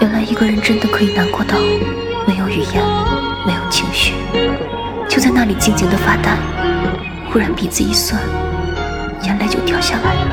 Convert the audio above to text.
原来一个人真的可以难过到没有语言没有情绪就在那里静静的发呆忽然鼻子一酸眼泪就掉下来了。